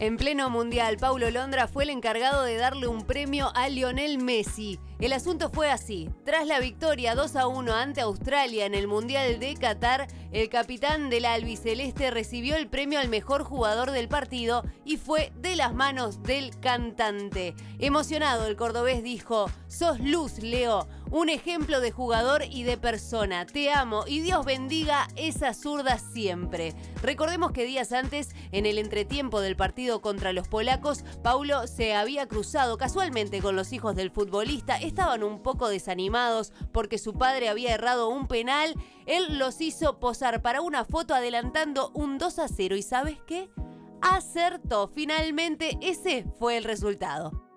En pleno mundial, Paulo Londra fue el encargado de darle un premio a Lionel Messi. El asunto fue así. Tras la victoria 2 a 1 ante Australia en el Mundial de Qatar, el capitán del albiceleste recibió el premio al mejor jugador del partido y fue de las manos del cantante. Emocionado, el cordobés dijo: Sos luz, Leo, un ejemplo de jugador y de persona. Te amo y Dios bendiga esa zurda siempre. Recordemos que días antes, en el entretiempo del partido contra los polacos, Paulo se había cruzado casualmente con los hijos del futbolista. Estaban un poco desanimados porque su padre había errado un penal. Él los hizo posar para una foto adelantando un 2 a 0. ¿Y sabes qué? Acertó. Finalmente ese fue el resultado.